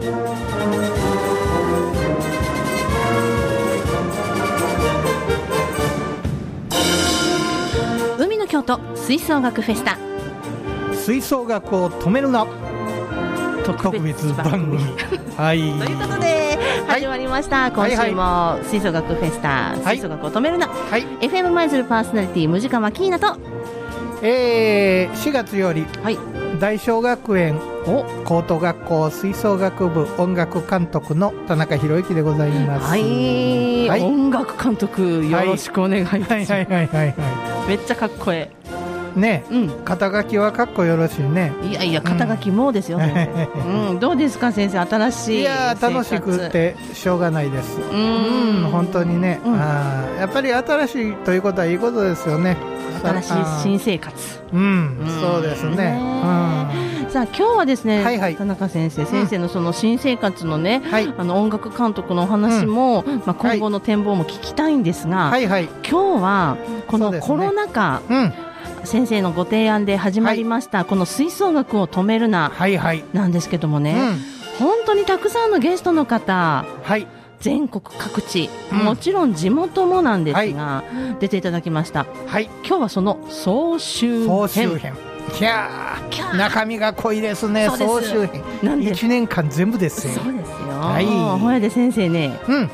海の京都吹奏楽フェスタ。吹奏楽を止めるな。特別番組。はい。ということではい。始まりました、今週も吹奏楽フェスタ、吹奏楽を止めるな、はい。FM 舞鶴パーソナリティムジカマキーナと。えー、4月よりはい。大正学園高等学校吹奏楽部音楽監督の田中博之でございます。はい、はい。音楽監督よろしくお願いします、はい。はい。はい。はい。はめっちゃかっこえいね。えうん。肩書きはかっこよろしいね。いやいや肩書きもですよ、うん、どうですか先生？新しいいやー楽しくてしょうがないです。ううんん本当にね、うん。あーやっぱり新しいということはいいことですよね。新しいあ新生活。ーうん。うん。そうですね。ねうんさあ今日はですね、はいはい。田中先生先生のその新生活のね、はい。あの音楽監督のお話も、まあ、今後の展望も聞きたいんですが、はいはい。今日はこのコロナ禍、うん。先生のご提案で始まりました、この吹奏楽を止めるなはいはい。なんですけどもね、うん。本当にたくさんのゲストの方はい。全国各地、うん。もちろん地元もなんですが、出ていただきました。はい。今日はその総集編キャーー。中身が濃いですねそうです。総集編。なんで。1年間全部ですよそうですよ、はい。ほやで先生ねうん。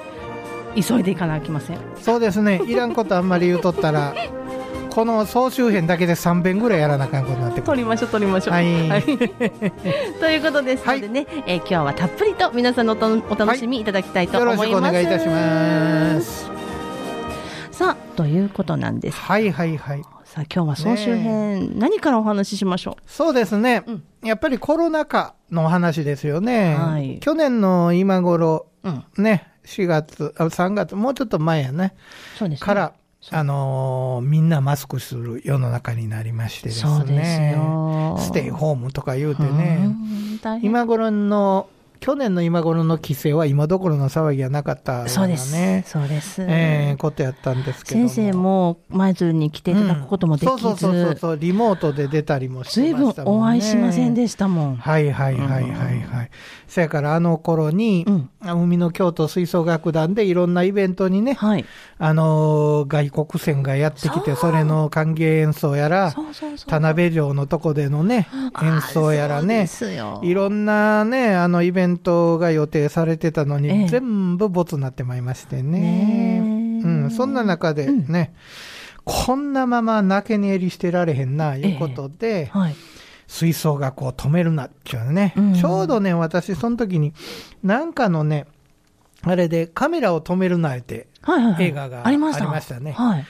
急いでいかなきません。そうですね。いらんことあんまり言うとったら この総集編だけで3遍ぐらいやらなあかんことになってくる。取りましょう取りましょう。はい。ということですのでね、えー今日はたっぷりと皆さんのお楽しみいただきたいとよ思います、ろしくお願いいたします。さあということなんです。はいはいはいさあ今日は総集編、何からお話ししましょそうですね、うん。やっぱりコロナ禍の話ですよね、はい。去年の今頃ううん。ね4月あ3月もうちょっと前やね。そうですね。から、あのーみんなマスクする世の中になりましてですね。そうですよ。ステイホームとか言うてうね。今頃の、去年の今頃の規制は今どころの騒ぎはなかったそうです、ね。そうです、えーことやったんですけど先生も舞鶴に来ていただくこともできず、うんそうそうそうそう、リモートで出たりもしずいぶんてましたもんね。お会いしませんでしたもん。はいはいはいはいはい。そやからあの頃に、うん海の京都吹奏楽団でいろんなイベントにね、はい。あのー外国船がやってきて、それの歓迎演奏やら、そうそうそう。田辺城のとこでのね、演奏やらね、あそうですよいろんなね、あのイベントが予定されてたのに、ええ。全部ボツになってまいりましてね。ね。え。うん、そんな中でね、こんなまま泣けにえりしてられへんな、いうことで、はい。吹奏楽を止めるなっていうね、うん。ちょうどね、私、その時に、なんかのね、あれでカメラを止めるなって。映画がありました。ありましたね。はい。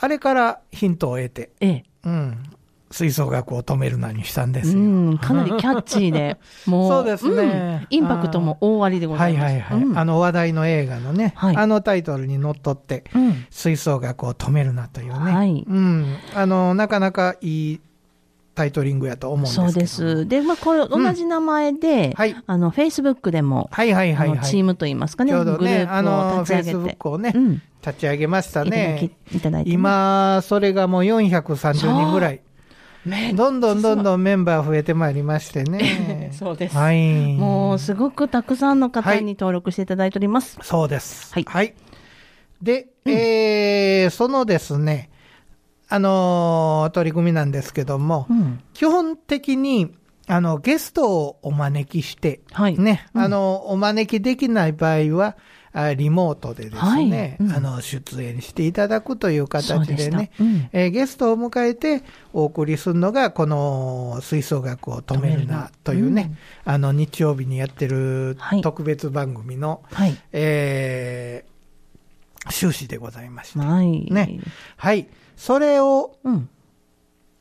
あれからヒントを得て、ええ。うん、吹奏楽を止めるなにしたんですうよ。ん、かなりキャッチーで、もう、そうですねんインパクトも大ありでござはいいます。はいはい、うんあの話題の映画のね、はいあのタイトルにのっとって、うん。吹奏楽を止めるなというね、はいうん、あのなかなかいいタイトリングやと思うんですそうです。で、まあ、これ、同じ名前で、はいあの、フェイスブックでも、はいはいはいはい。チームといいますかね、ちょうどグルね、あープの、をフェイ立ち上げて。スブックをね、うん。立ち上げましたね。き、いただいてね。今、それがもう430人ぐらい。め どんどんどんどんメンバー増えてまいりましてね。そうですはい。もう、すごくたくさんの方はいに登録していただいております。そうです。はいで、えーそのですね、あのー取り組みなんですけども、うん。基本的に、あの、ゲストをお招きして、はい。ね、うんあの、お招きできない場合は、あリモートでですね、はいうんあの、出演していただくという形でね、うんえーゲストを迎えてお送りするのが、この吹奏楽を止めるなというね、あの、日曜日にやってるはい特別番組の、はい。えー終始でございまして。はい。ね。はい。それを、うん。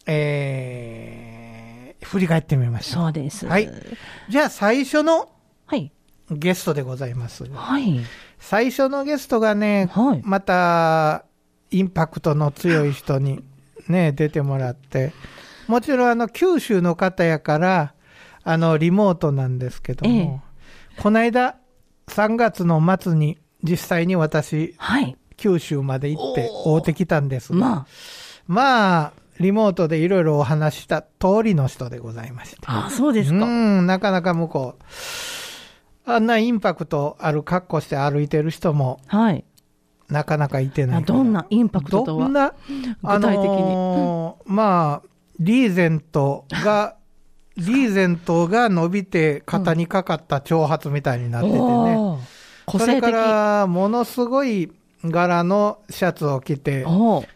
えー振り返ってみました。そうです。はい。じゃあ最初のはい。ゲストでございます。はい。最初のゲストがね、はいまた、インパクトの強い人にね、出てもらって、もちろんあの、九州の方やから、あの、リモートなんですけども、この間、3月の末に実際に私、はい。九州まで行って会うてきたんですが、ままあ、リモートでいろいろお話しした通りの人でございまして。あ、あそうですか。うん、なかなか向こう、あんなインパクトある格好して歩いてる人もはい。なかなかいてないあどんなインパクトとは？どんな、あ具体的にのーまあ、リーゼントが、リーゼントが伸びて肩にかかった長髪みたいになっててね。おー個性的。それから、ものすごい柄のシャツを着て、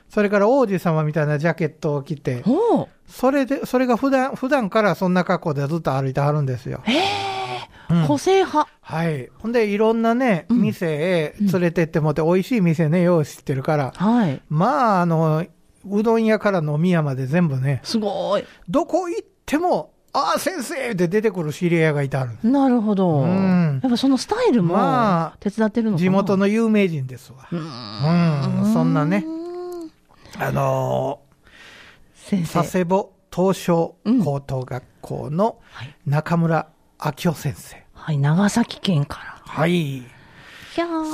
それから王子様みたいなジャケットを着て、それで、それが普段、普段からそんな格好でずっと歩いてはるんですよ。へうんえ、個性派。はい。ほんで、いろんなね、うん店へ連れてってもって、美味しい店ね、よう知ってるから、はい。まあ、あの、うどん屋から飲み屋まで全部ね、すごい。どこ行っても、ああ、先生って出てくる知り合いがいてある。なるほど。うんやっぱそのスタイルもまあ手伝ってるのかな地元の有名人ですわ。ううん、そんなね、あの先ー、佐生。世保東証高等学校のはい中村明夫先生。はい、長崎県から。はい。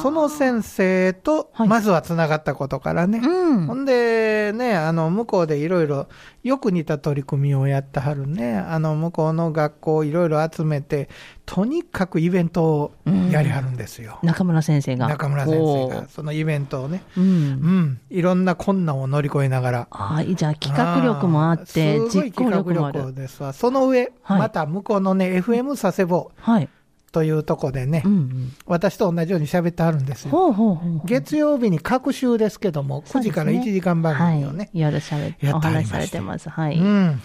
その先生と、はいまずは繋がったことからね。うんほ。んで、ね、あの、向こうでいろいろ、よく似た取り組みをやってはるね。あの、向こうの学校をいろいろ集めて、とにかくイベントをやりはるんですよ。中村先生が。中村先生。がそのイベントをね。う。うんん。いろんな困難を乗り越えながら。はい、じゃあ企画力もあって、実行力もあ企画力る。ですわ。その上、はいまた向こうのね、FM 佐世保はい。というとこでね、うんうん。私と同じように喋ってはるんですよ。ほうほうほうほう。月曜日に各週ですけども、9時から1時間番組をね。はい、夜しゃべって、やお話しされてます。はい。うん。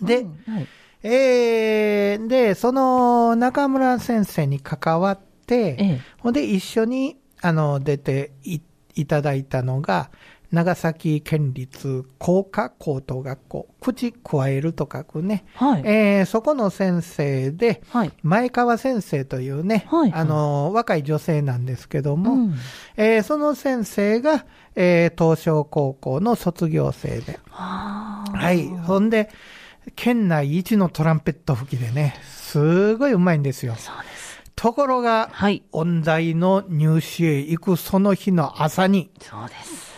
で、うんはい。えー、で、その中村先生に関わって、ええ。ほんで一緒に、あの、出ていいただいたのが、長崎県立工科高等学校、口加えると書くね、はい。えーそこの先生で、はい。前川先生というね、はいあの、若い女性なんですけども、うんえーその先生が、えー東証高校の卒業生で、はあはい。ほんで、県内一のトランペット吹きでね、すごいうまいんですよ。そうです。ところが、はい。音大の入試へ行くその日の朝に、そうです。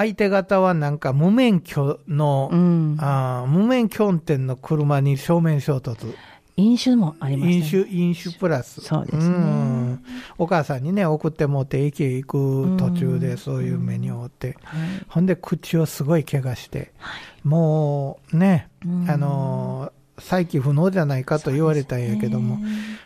相手方はなんか無免許の、うん。あー無免許運転の車に正面衝突。飲酒もありま飲したね。酒、飲酒プラス。そうですねんお母さんにね、送ってもって駅へ行く途中うんでそういう目に遭って。はい。ほんで口をすごい怪我して、はい。もうね、うんあのー、再起不能じゃないかと言われたんやけども、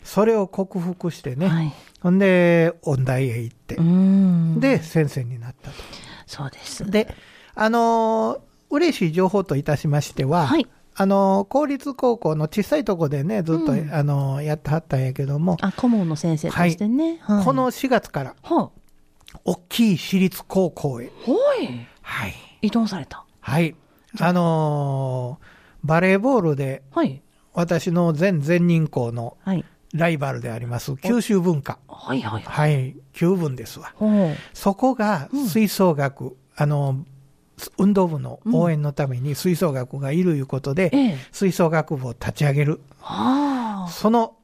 それを克服してね、はい。ほんで、音大へ行ってう、ん。で、先生になったと。そうです。で、あのー嬉しい情報といたしましては、はい。あのー公立高校の小さいとこでね、ずっと、うんあのーやってはったんやけども、あ、顧問の先生としてね。はいこの、4月から、は大きい私立高校へ。はい、移動された。はい、あのーバレーボールで、はい。私の全全人校のはい。ライバルであります、九州文化。はいはいはい。はい、九分ですわ。そこが吹奏楽、あの、運動部の応援のために吹奏楽がいるいうことで、ええ。吹奏楽部を立ち上げる。はあ。その、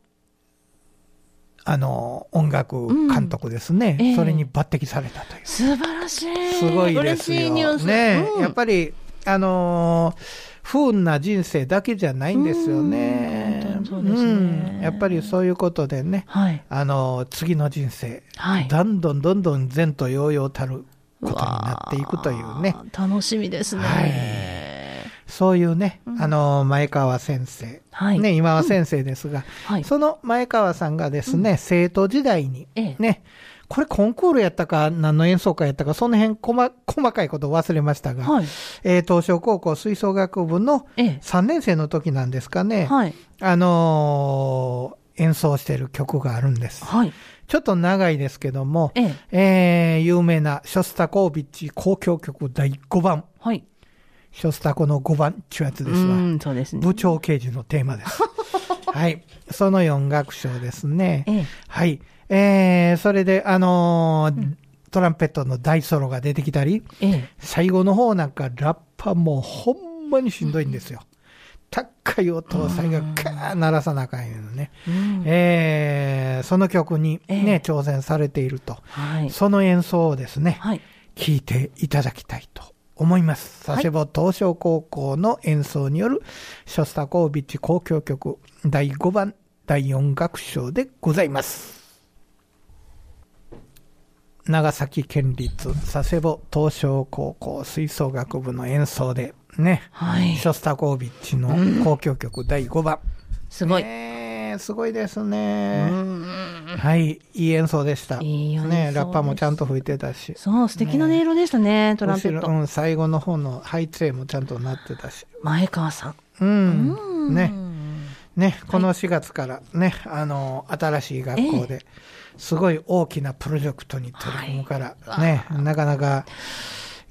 あの、音楽監督ですね。うんええそれに抜擢されたという。素晴らしい。すごいですよ。嬉。ね、うんやっぱり、あのー不運な人生だけじゃないんですよね。うん本当にそうですねうんやっぱりそういうことでね、はい。あのー次の人生、はい。どんどんどんどん前途洋々たることになっていくというね。楽しみですね。はいそういうね、うんあのー前川先生。はい。ね、今は先生ですが、はい。その前川さんがですね、生徒時代に、ええ。ね、これコンクールやったか、何の演奏会やったか、その辺細細かいことを忘れましたが、はい。えー東証高校吹奏楽部のええ。3年生の時なんですかね、はい。あのー演奏してる曲があるんです。はい。ちょっと長いですけども、ええ。えー有名なショスタコービッチ交響曲第5番、はい。ショスタコの5番っていうやつですわ。うん、そうですね。部長刑事のテーマです。はい。その4楽章ですね。ええ。はい。えー、それで、あのートランペットの大ソロが出てきたり、ええ。最後の方なんかラッパもうほんまにしんどいんですよ。高い音を最後カー鳴らさなあかんよね。うんえー、その曲にね、ええ挑戦されていると。はい。その演奏をですね、はい。聞いていただきたいと思います。はい佐世保東証高校の演奏によるショスタコービッチ交響曲第5番第4楽章でございます。長崎県立佐世保東照高校吹奏楽部の演奏で、ね、はい。ショスタコービッチの交響曲第5番。すごい。すごいですうね。んはい、いい演奏でした。いい演奏ね、ラッパもちゃんと吹いてたし。そう、素敵な音色でしたね、トランペット。うん、最後の方のハイツェもちゃんとなってたし。前川さん。うん。うんね。ね、この4月からね、あの、新しい学校で、すごい大きなプロジェクトに取り組むから、はいね、なかなか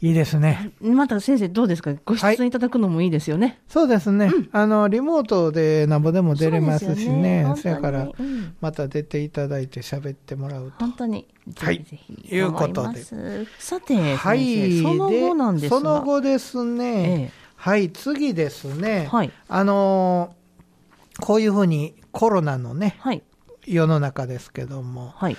いいですね。また先生どうですか？ご出演いただくのもいいですよね。そうですね。あの、リモートでなんぼでも出れますしね。そやから、うんまた出ていただいて喋ってもらうと。本当に。はいぜひぜひ。いうことでさて、はい。その後なんですが。その後ですね。えはい、次ですね。はいあのーこういうふうにコロナのねえ、はい。世の中ですけども、はい。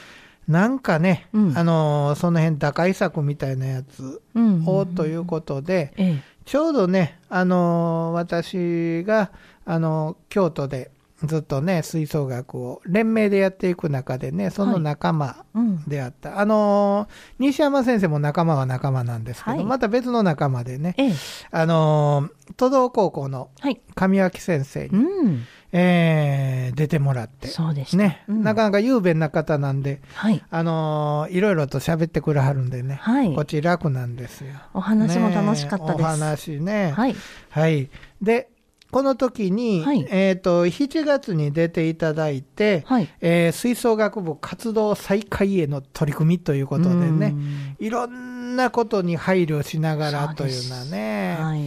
なんかね、うんあのーその辺打開策みたいなやつうんをということで、ええ。ちょうどね、あのー私が、あのー京都でずっとね、吹奏楽を連名でやっていく中でね、その仲間うん。であった。あのー西山先生も仲間は仲間なんですけど、はいまた別の仲間でね、ええ。あのー都道高校のはい。上脇先生に、うん。えー出てもらって、そうでした。ね、うんなかなか雄弁な方なんで、はい。あのーいろいろと喋ってくれはるんでね、はいこっち楽なんですよ。お話も楽しかったです。ねお話ね。はい。はい。で、この時に、はいえっ、と、7月に出ていただいて、はい。えー吹奏楽部活動再開への取り組みということでね、うんいろんなことに配慮しながらというのはね、はい。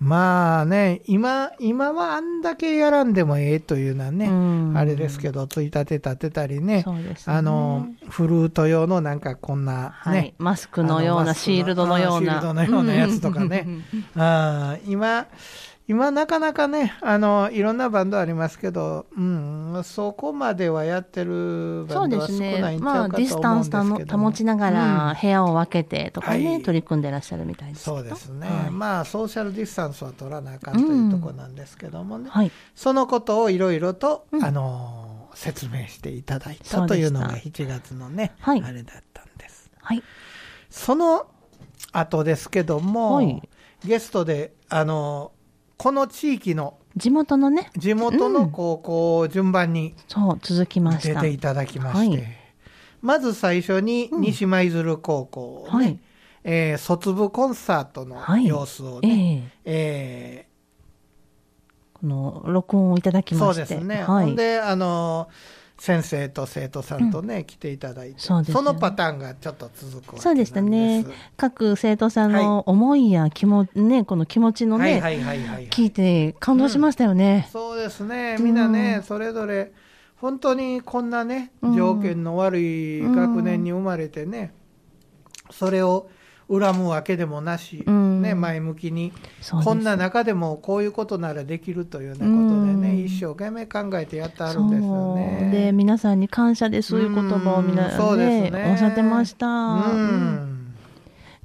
まあね、今、今はあんだけやらんでもええというのはね、うんあれですけど、ついたて立てたりね、ね。あの、フルート用のなんかこんなね、はい。マスクのような、シールドのような。あシールドのようなやつとかね あー今、今なかなかね、あの、いろんなバンドありますけど、うん、そこまではやってるバそうンドはですね少ない。んちゃまあ、うかとディスタンス思うんですけども。保ちながら、部屋を分けてとかね、はい取り組んでらっしゃるみたいです。そうですね、はいまあ、ソーシャルディスタンスは取らなあかんというところなんですけどもね、はい。そのことをいろいろと、うんあのー説明していただいたというのが7月のね、はいあれだったんです。はい。その後ですけども、はいゲストで、あのーこの地域の地元のね、地元の高校を順番にそう、続きました。出ていただきまして、はいまず最初に西舞鶴高校、ねはい。えー卒部コンサートのはい様子をえね、ええこの、録音をいただきーそまして。うですね、はい。ほんで、あの先生と生徒さんとね、来ていただいてそね。のパターンがちょっと続くわけなんです。そうでしたね。各生徒さんの思いや気も、ね、この気持ちのね、聞いて感動しましたよね。そうですね、みんなね、うん。それぞれ、本当にこんなね、うん。条件の悪い学年に生まれてね、それを恨むわけでもなし、うん。ね、前向きに、こんな中でもこういうことならできるというようなこ一生懸命考えてやってあるんですよね。で、皆さんに感謝です、そういう言葉をみんなうんね、ねおっしゃってました。ううんん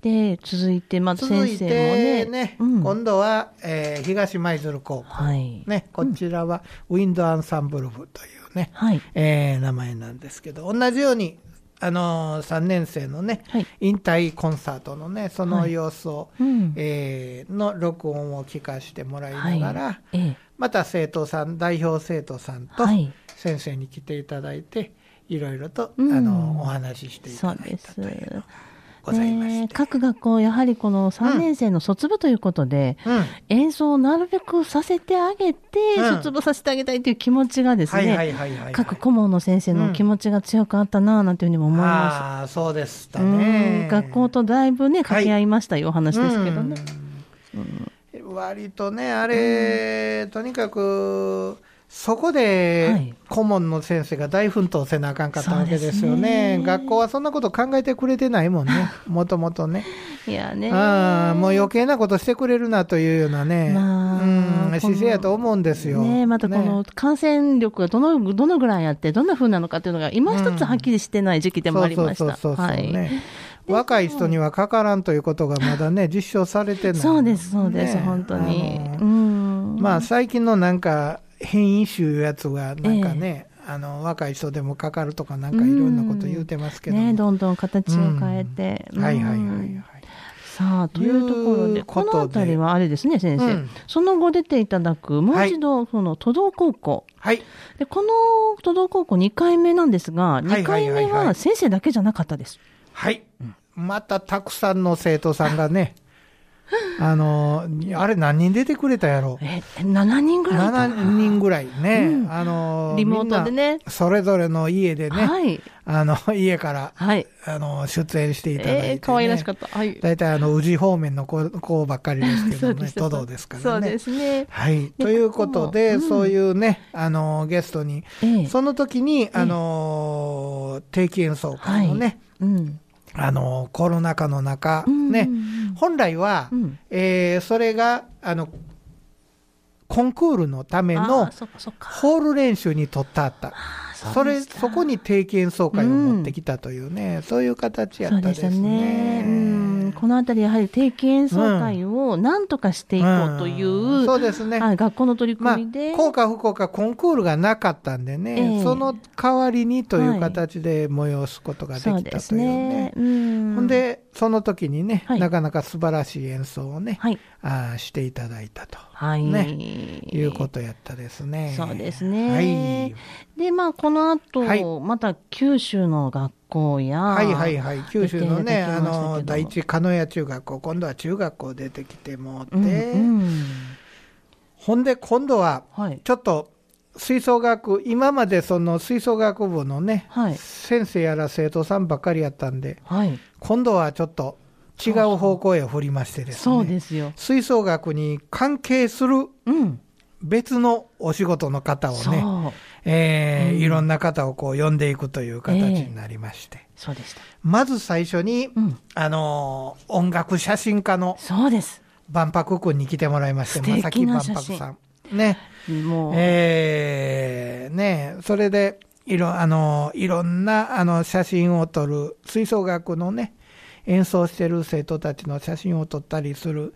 で、続いて、まず続い先生もね、てね、うん今度は、えー東舞鶴高校、はい。ね、こちらはウィンドアンサンブル部というね、はい。えー名前なんですけど、同じように、あのー、3年生のね、はい。引退コンサートのね、そのはい様子を、うん。えーの録音を聞かせてもらいながら、はい。えまた生徒さん、代表生徒さんえ。とはい。先生に来ていただいて、いろいろと、うんあのお話ししていただいたす。というのがございまして。ね各学校、やはりこの3年生の卒部ということで、うん演奏をなるべくさせてあげて、うん卒部させてあげたいという気持ちがですね、はいはいはいはいはい。各顧問の先生の気持ちが強くあったなぁなんていうふうにも思いまああ、そうでしたす。うねん。学校とだいぶね、掛け合いましたよ、お話ですけどね。うん割とね、あれ、とにかく、そこはでい顧問の先生が大奮闘せなあかんかったわけですよね。ね学校はそんなこと考えてくれてないもんね、もともとね。いやね。ああもう余計なことしてくれるなというようなね、まあうん、姿勢やと思うんですよ。ねまたこの感染力がどの、どのぐらいあって、どんな風なのかっていうのが、今一つはっきりしてない時期でもありました。そうそうそうそうはい。ね若い人にはかからんということがまだね、実証されてない。そうです、そうです、ね本当に。まあ最近のなんか変異種いうやつがなんかね、あの、若い人でもかかるとかなんかいろんなこと言うてますけども。ね、どんどん形を変えて。うんはいはいはいはいうん。さあ、というところで、このあたりはあれですね、先生。うんその後出ていただく、もう一度、その、都道高校。はい。で、この都道高校2回目なんですが、2はいはい回目はいはいは先生だけじゃなかったです。はい。またたくさんの生徒さんがね、あの、あれ何人出てくれたやろ？え、7人ぐらいいた7人ぐらいね、うんあの、リモートでねそれぞれの家でね、はい。あの、家から、はい。あの、出演していただいて、ね。えー、可愛らしかった。はい。大体あの、宇治方面の子子ばっかりですけどね、都道ですからね。そうですね。はい。でということで、ここもそういうね、あの、ゲストに、ええその時に、あの、定期演奏会のね、うん。あの、コロナ禍の中、うんね、本来は、うんえーそれが、あの、コンクールのためあの。ホール練習に取ったあった。あーそれ、そこに定期演奏会を持ってきたというね、そういう形やったですね。すね。うん。このあたりやはり定期演奏会を何とかしていこうという、んそうですね。はい、学校の取りまあ組みで。、効果不効果コンクールがなかったんでね、ええその代わりにという形で催すことができたというねね。。うん。ほん、で、その時にね、はいなかなか素晴らしい演奏をね、はい。あーしていただいたと、はい。ねいうことやったですね。そうですね。はい。で、まあ、この後、はいまた九州の学校や、はいはいはい。九州のね、あの、第一鹿屋中学校、今度は中学校出てきてもって、うんうんほんで今度は、はい。ちょっと、吹奏楽、今までその吹奏楽部のね、はい。先生やら生徒さんばっかりやったんで、はい。今度はちょっと違う方向へ振りましてですね。そうですよ。吹奏楽に関係するうん。別のお仕事の方をそう。ね、えーうんいろんな方をこう呼んでいくという形になりまして、そうでした。まず最初に、うん。あのー音楽写真家のそうです。万博君に来てもらいまして、正木万博さん。ね。もう、えー、ねそれで、いろ、あの、いろんな、あの、写真を撮る、吹奏楽のね、演奏してる生徒たちの写真を撮ったりする、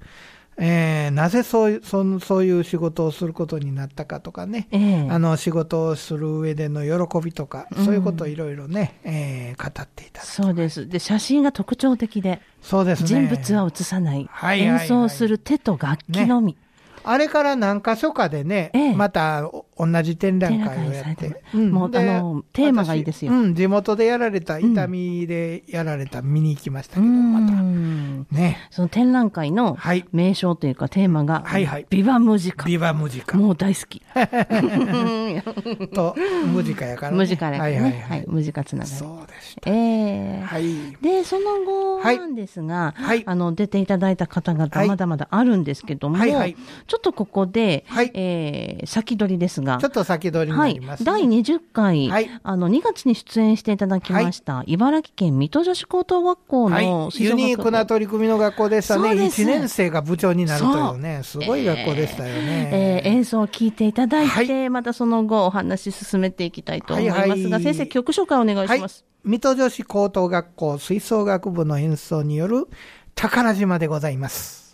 えー、なぜそういう、そんそういう仕事をすることになったかとかね、ええあの、仕事をする上での喜びとか、うんそういうことをいろいろね、えー、語っていたそうです。で、写真が特徴的で、そうですね。人物は写さない。はい演奏する手と楽器のみ。あれから何箇所かでね、ええまたお同じ展覧会をやってて。もうであのテーマがいいですよ私うん、地元でやられた、伊丹でやられた、見に行きましたけうど、また。ん。ね。その展覧会のはい名称というかテーマが、はいはいビバムジカ。ビバムジカ。もう大好き。と、ムジカやからね。ムジカでね。はいはいはい。ムジカつながり。そうでした。ええはい。で、その後はいなんですが、はいあの、出ていただいた方々、はいまだまだあるんですけども、はいはいちょっとここで、はいえー先取りですが、ちょっと先取りにはないりま、す、ね。第20回、はい。あの、2月に出演していただきました、茨城県水戸女子高等学校はい。ユニークな取り組みの学校でしたね。そうです。1年生が部長になるというね、すごい学校でしたよね。えー演奏を聞いていただいて、はい。またその後お話進めていきたいと思いますが、はいはい。先生、曲紹介お願いします。水戸女子高等学校吹奏楽部の演奏による宝島でございます。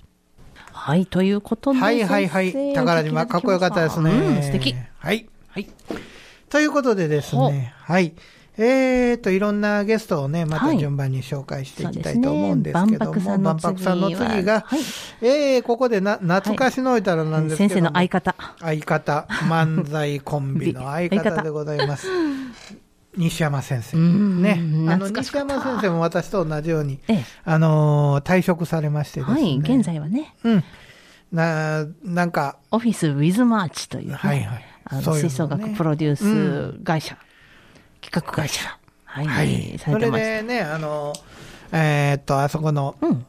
はい、ということで、はいはいはい。宝島、かっこよかったですね。うん、素敵。はい。はい。ということでですね、はい。えーと、いろんなゲストをね、またはい順番に紹介していきたいと思うんですけども、万博さんの万博さんの次が、はいえー、ここでな、懐かしのいたらなんですけども、先生の相方。相方、漫才コンビの相方でございます。西山先生。うんね。あの、西山先生も私と同じように、ええあのー退職されましてですね。はい、現在はね、うん。な、なんか、オフィスウィズマーチというね、はいはいあの吹奏楽プロデュース会社、企画会社、はい、はい。それされてました。でね、あのーえーっと、あそこの、うん。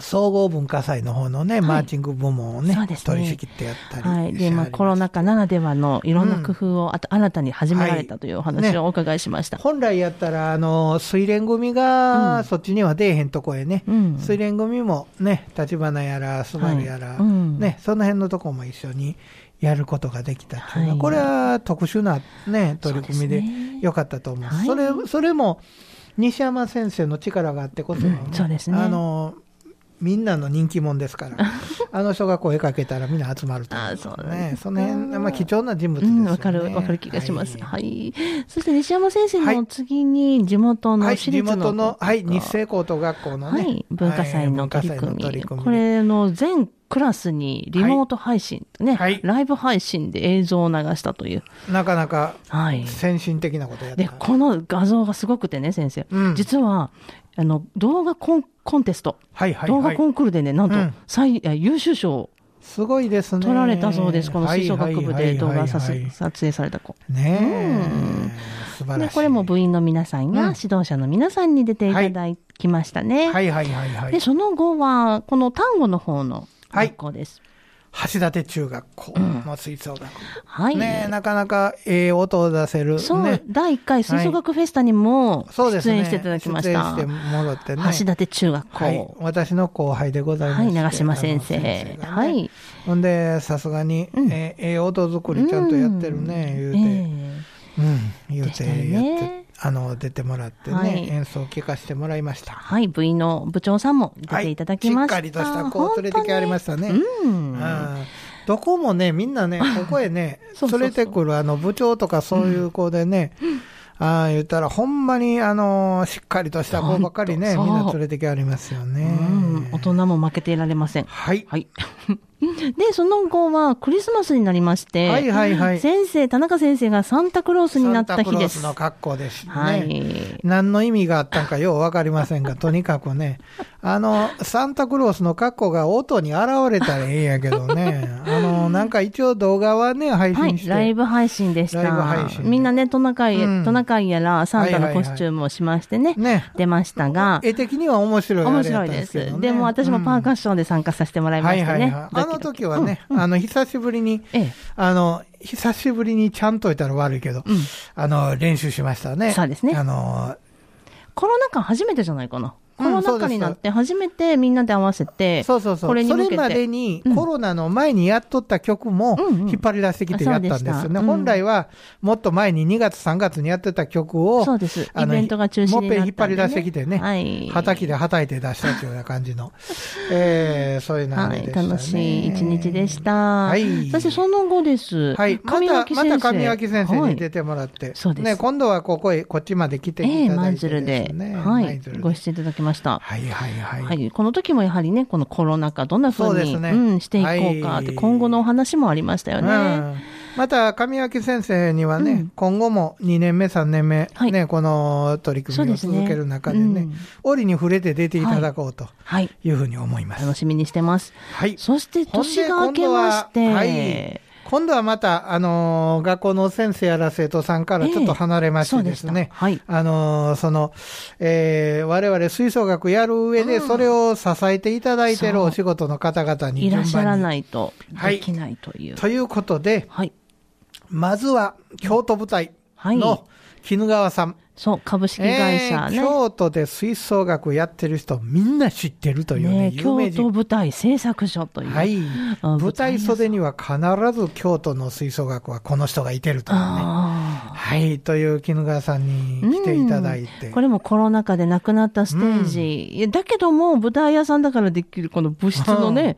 総合文化祭の方のね、マーチング部門をね、ね。取り仕切ってやったりはい。で、まあ、コロナ禍ならではのいろんな工夫を、あと新たに始められたというお話をお伺いしました。本来やったら、あの、水蓮組が、うん。そっちには出えへんとこへね、うん。水蓮組もね、立花やら、スバルやら、はい。うん。ね、その辺のとこも一緒にやることができたっていうのは、はい。これは特殊なね、取り組みでよかったと思う。はい。それ、それも、西山先生の力があってこそのね、うん。そうですね。あの、みんなの人気者ですから、あの人が声かけたらみんな集まると。いうあそうねその辺、まあ貴重な人物うん、ですよね。わかる、わかる気がします。ははい。い。そして西山先生はいの次に地元のはい、地私立の、元の、はい、日清高等学校のね、はい、文化祭の取り組み。はい組み。これの全クラスにリモート配信、ね、はい。ライブ配信で映像を流したという。なかなかはい。先進的なことやった。で、この画像がすごくてね、先生。うん。実は、あの、動画コンコンテスト、はいはいはい動画コ。ンクールでね、なんとうん、優秀賞をすごいですね。取られたそうです。この吹奏楽部で動画さ撮影された子。ねうんえ、素晴らしい。で、これも部員の皆さんやうん指導者の皆さんに出ていただきましたね。はいはいはいはいで、。その後は、この単語の方のはい学校です。橋立中学校の吹奏楽部。はい。ねえ、なかなかええ音を出せる。そう、ね。第1回吹奏楽フェスタにも。出演していただきました。出演してもらってね。橋立中学校。はい。私の後輩でございます。はい、長島先生。は。い。ほんで、さすがに、うんええええ音作りちゃんとやってるね、言うて。えうん、言うてやってね、あの、出てもらってね、はい演奏を聴かせてもらいました。はい、部員の部長さんも出ていただきました。はいしっかりとした子を連れてきありましたね。うん。うんどこもね、みんなね、ここへね、連れてくるあの部長とかそういう子でね、ああ言ったら、ほんまに、あのしっかりとした子ばっかりね、みんな連れてきありますよね。うん、大人も負けていられません。はい。はい。で、その後はクリスマスになりまして、はいはいはい先生、田中先生がサンタクロースになった日です。サンタクロースの格好ですね。はい。何の意味があったんかようわかりませんが、とにかくね、あの、サンタクロースの格好が音に現れたらええんやけどね、あの、なんか一応動画はね、配はい、信して。ライブ配信でした。ライブ配信でみんなね、トナカイ、うんトナカイやらサンタのコスチュームをしましてね、ね。出ましたが、絵的には面白いあ面白いです。でも私もパーカッションで参加させてもらいまはいしたね。はいはい。あの時はね、うんあの、久しぶりに、ええ。あの、久しぶりにちゃんといたら悪いけど、うん。あの、練習しましたね。そうですねあの、コロナ禍初めてじゃないかな。コうんロナ禍になって初めてみんなで合わせて、そうそうそう。これに向けてそれまでにうんコロナの前にやっとった曲も引っ張り出してきてやったんですよね。うでしたうん本来はもっと前に2月3月にやってた曲を、そうです。イベントが中止になったんで、ね。もっぺん引っ張り出してきてねはい。はたきではたいて出したというような感じの、えー、そういうはい、流れでしたね。楽しい一日でした。はいそしてその後です。はい。また、また上脇先生はいに出てもらって。そうですね、今度はここへ、こっちまで来てええいただ舞いてで鶴で、すね。はい舞鶴、でご出演いただきました。はいはいはい。はい、この時もやはりね、このコロナ禍、どんな風に、そうですね。うん、していこうかって、はい。今後のお話もありましたよね。うん。また、上脇先生にはね、うん。今後も2年目、3年目、はい。ね、この取り組みを続ける中でね、ですね折に触れて出ていただこうとはい、い。うふうに思います。楽しみにしてます。はい。そして、年が明けまして、はい今度はまた、あのー学校の先生やら生徒さんからちょっと離れましてですね、そうでしたはいあのーその、えー、我々吹奏楽やる上で、うんそれを支えていただいてるそうお仕事の方々にいらっしゃらい。ないとはいできないという。ということで、はい。まずは京都舞台はい。の絹川さん。そう、株式会社えーね。京都で吹奏楽やってる人みんな知ってるというね、ね。京都舞台製作所という。はい。あ舞台袖には必ず京都の吹奏楽はこの人がいてるというね。あはい。という絹川さんに来ていただいて。あ。これもコロナ禍で亡くなったステージ。いやだけども、舞台屋さんだからできるこの物質のね、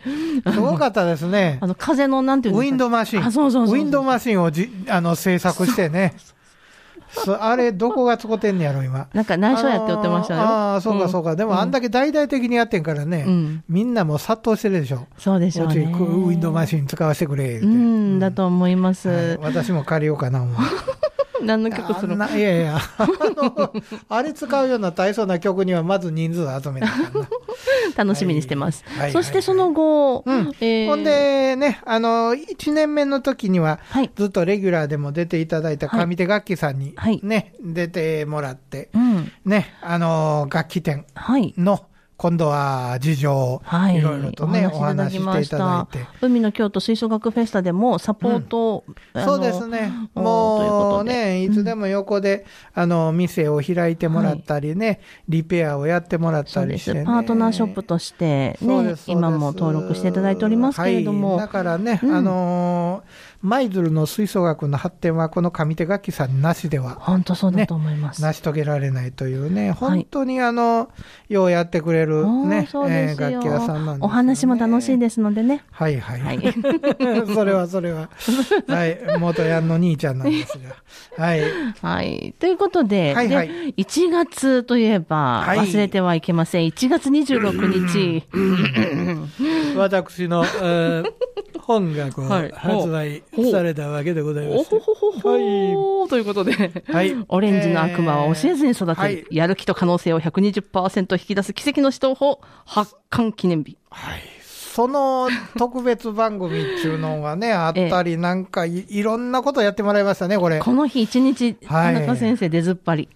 すごかったですね あ。の、風のなんていうんウィですかンドマシン。あ、そうそうそう。ウィンドマシンをじあの制作してね。そあれ、どこが使ってんねやろ、今。なんか内緒やって言ってましたよ。あーあー、そうかそうか。でも、あんだけ。け大々的にやってんからね、うん。みんなもう殺到してるでしょ。そうでしょうね。ウィンドマシン使わせてくれ、言うてうん、だと思います。はい私も借りようかな、思う何の曲するあんないやいや、あの、あれ使うような大層な曲にはまず人数集めなあかんな。楽しみにしてます。はいそしてその後、うんえーほん、でね、あの、1年目の時には、はい。ずっとレギュラーでも出ていただいた上手楽器さんにはいね、出てもらって、うん。ね、あの、楽器店はい。の、今度は事情をはい。いろいろとね、おお話しししていただまいて。海の京都吹奏楽フェスタでもサポートを、あのそうですね。もうね、いつでも横で、あの、店を開いてもらったりね、リペアをやってもらっ。たりしてね。パートナーショップとしてね今も登録していただいておりますけれども、はい、だからね、うんあのー舞鶴の吹奏楽の発展はこの上手楽器さんなしでは本当そうだと思います。成し遂げられないというね、はい。本当にあの、ようやってくれるね、えー楽器屋さんなんでね。お話も楽しいですのでね。はいはい。はい。それはそれは。はい。元ヤンの兄ちゃんなんですが。はい。はい。ということで、はいはい。で1月といえば、はい。忘れてはいけません。1月26日、私の、えー本がこう、はい。発売されたわけでございまおしてほほほほーということで、はい。オレンジの悪魔は教えずに育てる、はい。やる気と可能性を120%引き出す奇跡の指導法、発刊記念日。はい。その特別番組っていうのがね、あったり、なんかいいろんなことやってもらいましたね、これ。この日一日、はい田中先生出ずっぱり。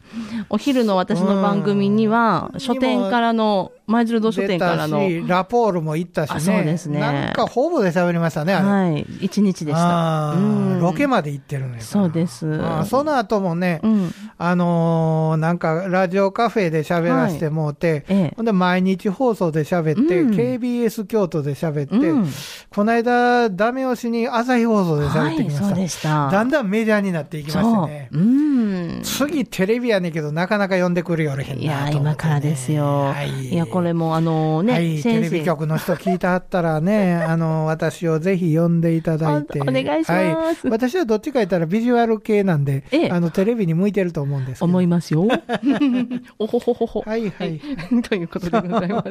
お昼の私の番組には、うん書店からの、舞鶴堂書店からの、ラポールも行ったしね。あそうですねなんかほぼで喋りましたね。はい、一日でした。ロケまで行ってるのよ。そうですその後もね、うん。あのーなんか、ラジオカフェで喋らせてもうて、ええ。ほんで、毎日放送で喋って、うん KBS 京都で喋って、うんこの間、ダメ押しに朝日放送で喋ってきました。はい、そうでした。だんだんメジャーになっていきましてね。そう。うん。次、テレビやねんけど、なかなか呼んでくるよれへんなといや、今からですよ。はい。いや、これも、あのね、はい、テ。レビ局の人聞いてはったらね、あの、私をぜひ呼んでいただいて。おお願いしますはい。私はどっちか言ったらビジュアル系なんで、ええあの、テレビに向いてると思うんですけど。思いますよ。おほほほほ。はいはい。ということでございます。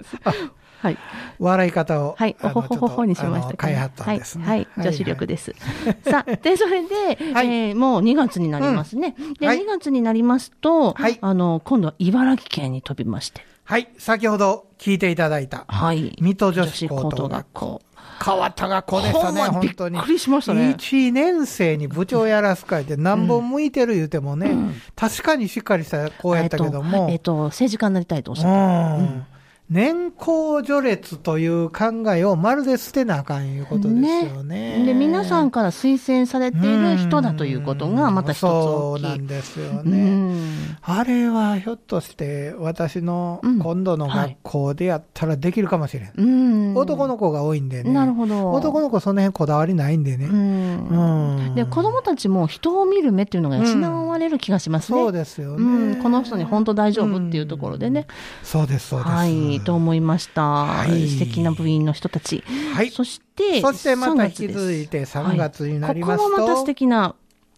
はい。笑い方を。はい。おほほほほにしました開発ったんですね。はい。はい。女子力です。さあ、で、それで、はいえーもう2月になりますね。で、はい2月になりますと、はいあの、今度は茨城県に飛びまして。はい。先ほど聞いていただいた、はい。水戸女子高等学校。変わった学校でしたね、本当に。びっくりしましたね1年生に部長やらすかいて何本向いてる言うてもね、確かにしっかりした子やったけども、えっと、えっと政治家になりたいとおっしゃってうん年功序列という考えをまるで捨てなあかんいうことですよね。で、皆さんから推薦されている人だということが、また一つ大きい。そうなんですようね。んあれはひょっとして私のうん今度の学校でやったらできるかもしれん。うん。男の子が多いんでね。なるほど。男の子その辺こだわりないんでね。うん。うんで、子供たちも人を見る目っていうのが養われる気がしますね。そうですよね。うん、この人に本当大丈夫っていうところでね。そうです、そうです。はい、と思いました。はい素敵な部員の人たち。はい。そして、そしてまた3引き続いて3月になりますと、はいここもまた素敵な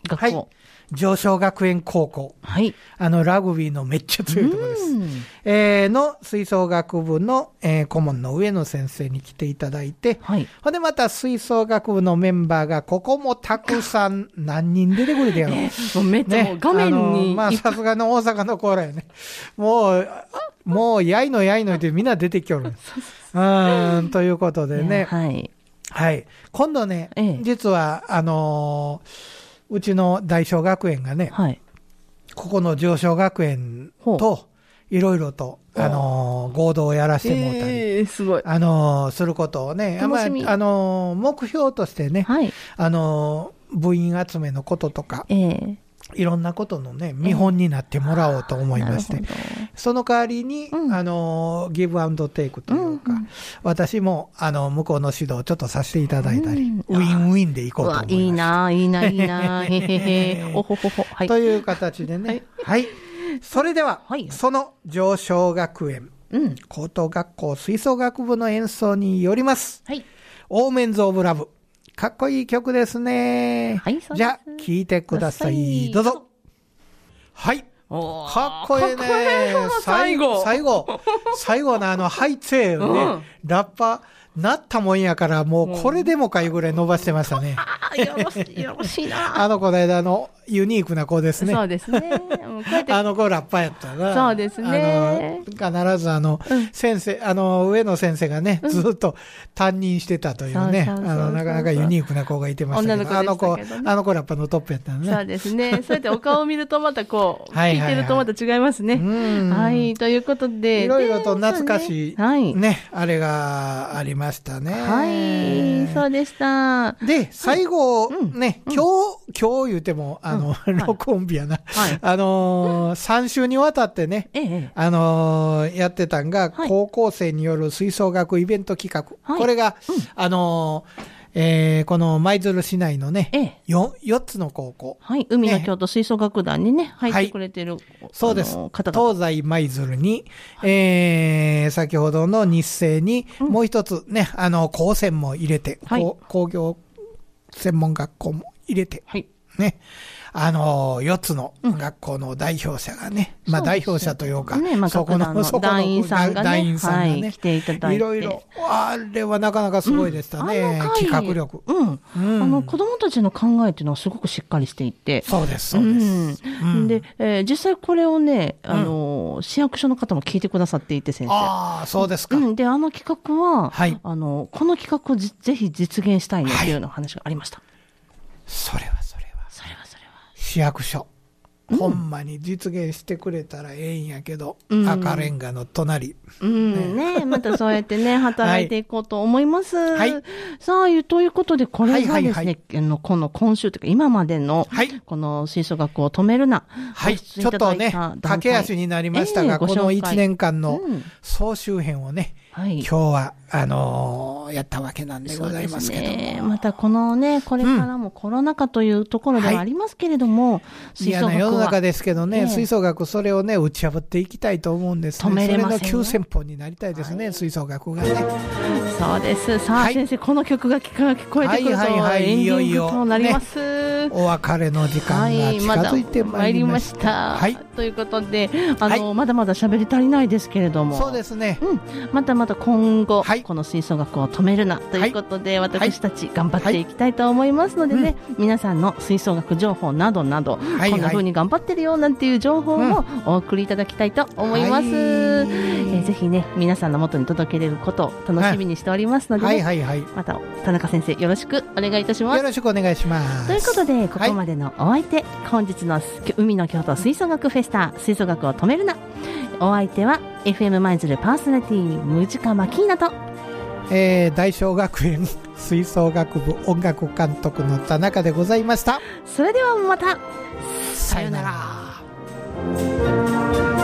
学校。はい上昇学園高校。はい。あの、ラグビーのめっちゃ強いところです。うんえーの吹奏楽部の、えー顧問の上野先生に来ていただいて、はい。ほんでまた吹奏楽部のメンバーが、ここもたくさん何人出てくるでやろ。もうめっちゃもう画面に、まあ、さすがの大阪のコーラやね。もう、もう、やいのやいのってみんな出てきよる。うん、ということでね。はい。はい。今度ね、ええ実は、あのーうちの大小学園がね、はい。ここの上昇学園と、いろいろと、あのー合同をやらせてもうたり、えー、すごい。あのーすることをね、楽しみまあ、あのー目標としてね、はい。あのー部員集めのこととか、ええいろんなことのね、見本になってもらおうと思いまして、その代わりに、うんあのーギブアンドテイクというか、うんうん私も、あの、向こうの指導をちょっとさせていただいたり、うんウィンウィンでいこうと思います。いいな、いいな、いいな、へへへ。おほほほ。はい。という形でね。はい。それでは、はいその上昇学園、うん。高等学校吹奏楽部の演奏によります。はい。オーメンズ・オブ・ラブ。かっこいい曲ですね。はいそうですじゃあ、聴いてください。どうぞ。はい。かっこいいね。いいな最後。最後。最後のあの、ハイツェーをね、うんラッパ、なったもんやから、もうこれでもかいうぐらい伸ばしてましたね。よろしい、よろしいな。あの子の間のユニークな子ですね。そうですね。あの子ラッパーやったな。そうですねあの、必ずあの、うん先生、あの、上野先生がね、ずっと担任してたというね、あの、なかなかユニークな子がいてましたけど、あの子、あの子ラッパーのトップやったのね。そうですね。そうやってお顔を見るとまたこう、聞いてるとまた違いますね。うんはい。ということで。いろいろとで懐かしい、そうねはい。ね、あれがありましたね。はい。そうでした。で、最後、うんね、今日、今日言うても、あの、うん録音日やな。はいあのー、3週にわたってね、ええ。あのーやってたんが、はい高校生による吹奏楽イベント企画。はいこれが、あのーえーこの舞鶴市内のね、ええ。4, 4つの高校。はい。海の京都吹奏楽団にね、入ってくれてる、そうです。東西舞鶴に、えー先ほどの日生に、うんもう一つね、あの、高専も入れて、はい工業専門学校も入れて、はい。ね、あの、4つの学校の代表者がね、まあそうです代表者というか、ね、まあ、そこの、そこの団員さんがね、団員さんがはい、ね来、ていただいて。いろいろ、あれはなかなかすごいでしたね、うん企画力。うん。うんあの、子供たちの考えっていうのはすごくしっかりしていて。そうです、そうです。うんで、えー実際これをね、あの、市役所の方も聞いてくださっていて、先生。ああ、そうですか。うん。で、あの企画は、はいあの、この企画をじぜひ実現したいねっていうような話がありました。はそれは。市役所。ほんまに実現してくれたらええんやけど、うん赤レンガの隣。うん、ねまたそうやってね、働いていこうと思います。はいさあ、いうということで、これがですね、はいはいはいこの今週というか、今までの、はいこの吹奏楽を止めるな。はい。ちょっとね、駆け足になりましたが、ええごこの紹介1年間のうん総集編をね、はい。今日は、あのーやったわけなんでございますけどね。またこのね、これからもコロナ禍というところではありますけれども、吹奏楽嫌な世の中は、ですけどね、ええ吹奏楽それをね、打ち破っていきたいと思うんですね。止めれませんよそれの急先鋒になりたいですね、吹奏楽がね。そうです。さあ、はい先生、この曲が聞か聞こえてくると、はいはいはいエンデいよいよィングとなります。お別れの時間が近づいてまいりました。はい、ということで、あの、まだまだ喋り足りないですけれども。そうですね。うん、またまた今後、はいこの吹奏楽を止めるなということで、私たち頑張っていきたいと思いますのでね、皆さんの吹奏楽情報などなど、はいこんな風に頑張ってるよなんていう情報もお送りいただきたいと思います。はいえーぜひね、皆さんの元に届けれることを楽しみにしておりますのでね、はいはいはい。また田中先生よろしくお願いいたしますよ。ろしくお願いします。ということで、ここまでのお相手、本日の海の京都吹奏楽フェスタ、吹奏楽を止めるな。お相手は、FM 舞鶴パーソナリティ、ムジカマキーナと、えー大正学園 吹奏楽部音楽監督の田中でございました。それではまた、さよなら。